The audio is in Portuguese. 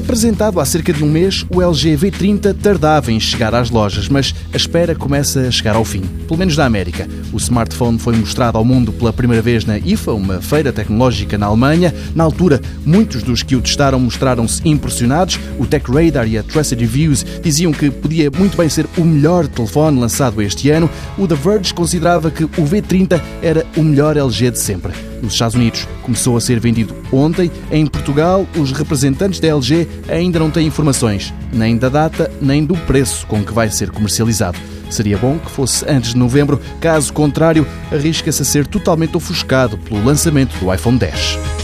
Apresentado há cerca de um mês, o LG V30 tardava em chegar às lojas, mas a espera começa a chegar ao fim, pelo menos na América. O smartphone foi mostrado ao mundo pela primeira vez na IFA, uma feira tecnológica na Alemanha. Na altura, muitos dos que o testaram mostraram-se impressionados. O Tech Radar e a Trusted Reviews diziam que podia muito bem ser o melhor telefone lançado este ano. O The Verge considerava que o V30 era o melhor LG de sempre. Nos Estados Unidos começou a ser vendido ontem. Em Portugal, os representantes da LG ainda não têm informações, nem da data, nem do preço com que vai ser comercializado. Seria bom que fosse antes de novembro, caso contrário, arrisca-se a ser totalmente ofuscado pelo lançamento do iPhone 10.